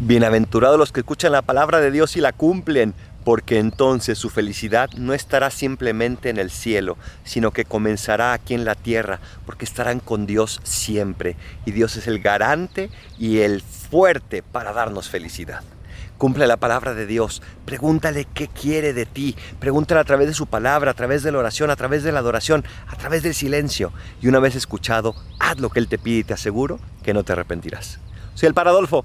Bienaventurados los que escuchan la palabra de Dios y la cumplen, porque entonces su felicidad no estará simplemente en el cielo, sino que comenzará aquí en la tierra, porque estarán con Dios siempre, y Dios es el garante y el fuerte para darnos felicidad. Cumple la palabra de Dios, pregúntale qué quiere de ti, pregúntale a través de su palabra, a través de la oración, a través de la adoración, a través del silencio, y una vez escuchado, haz lo que Él te pide y te aseguro que no te arrepentirás. Soy el Paradolfo.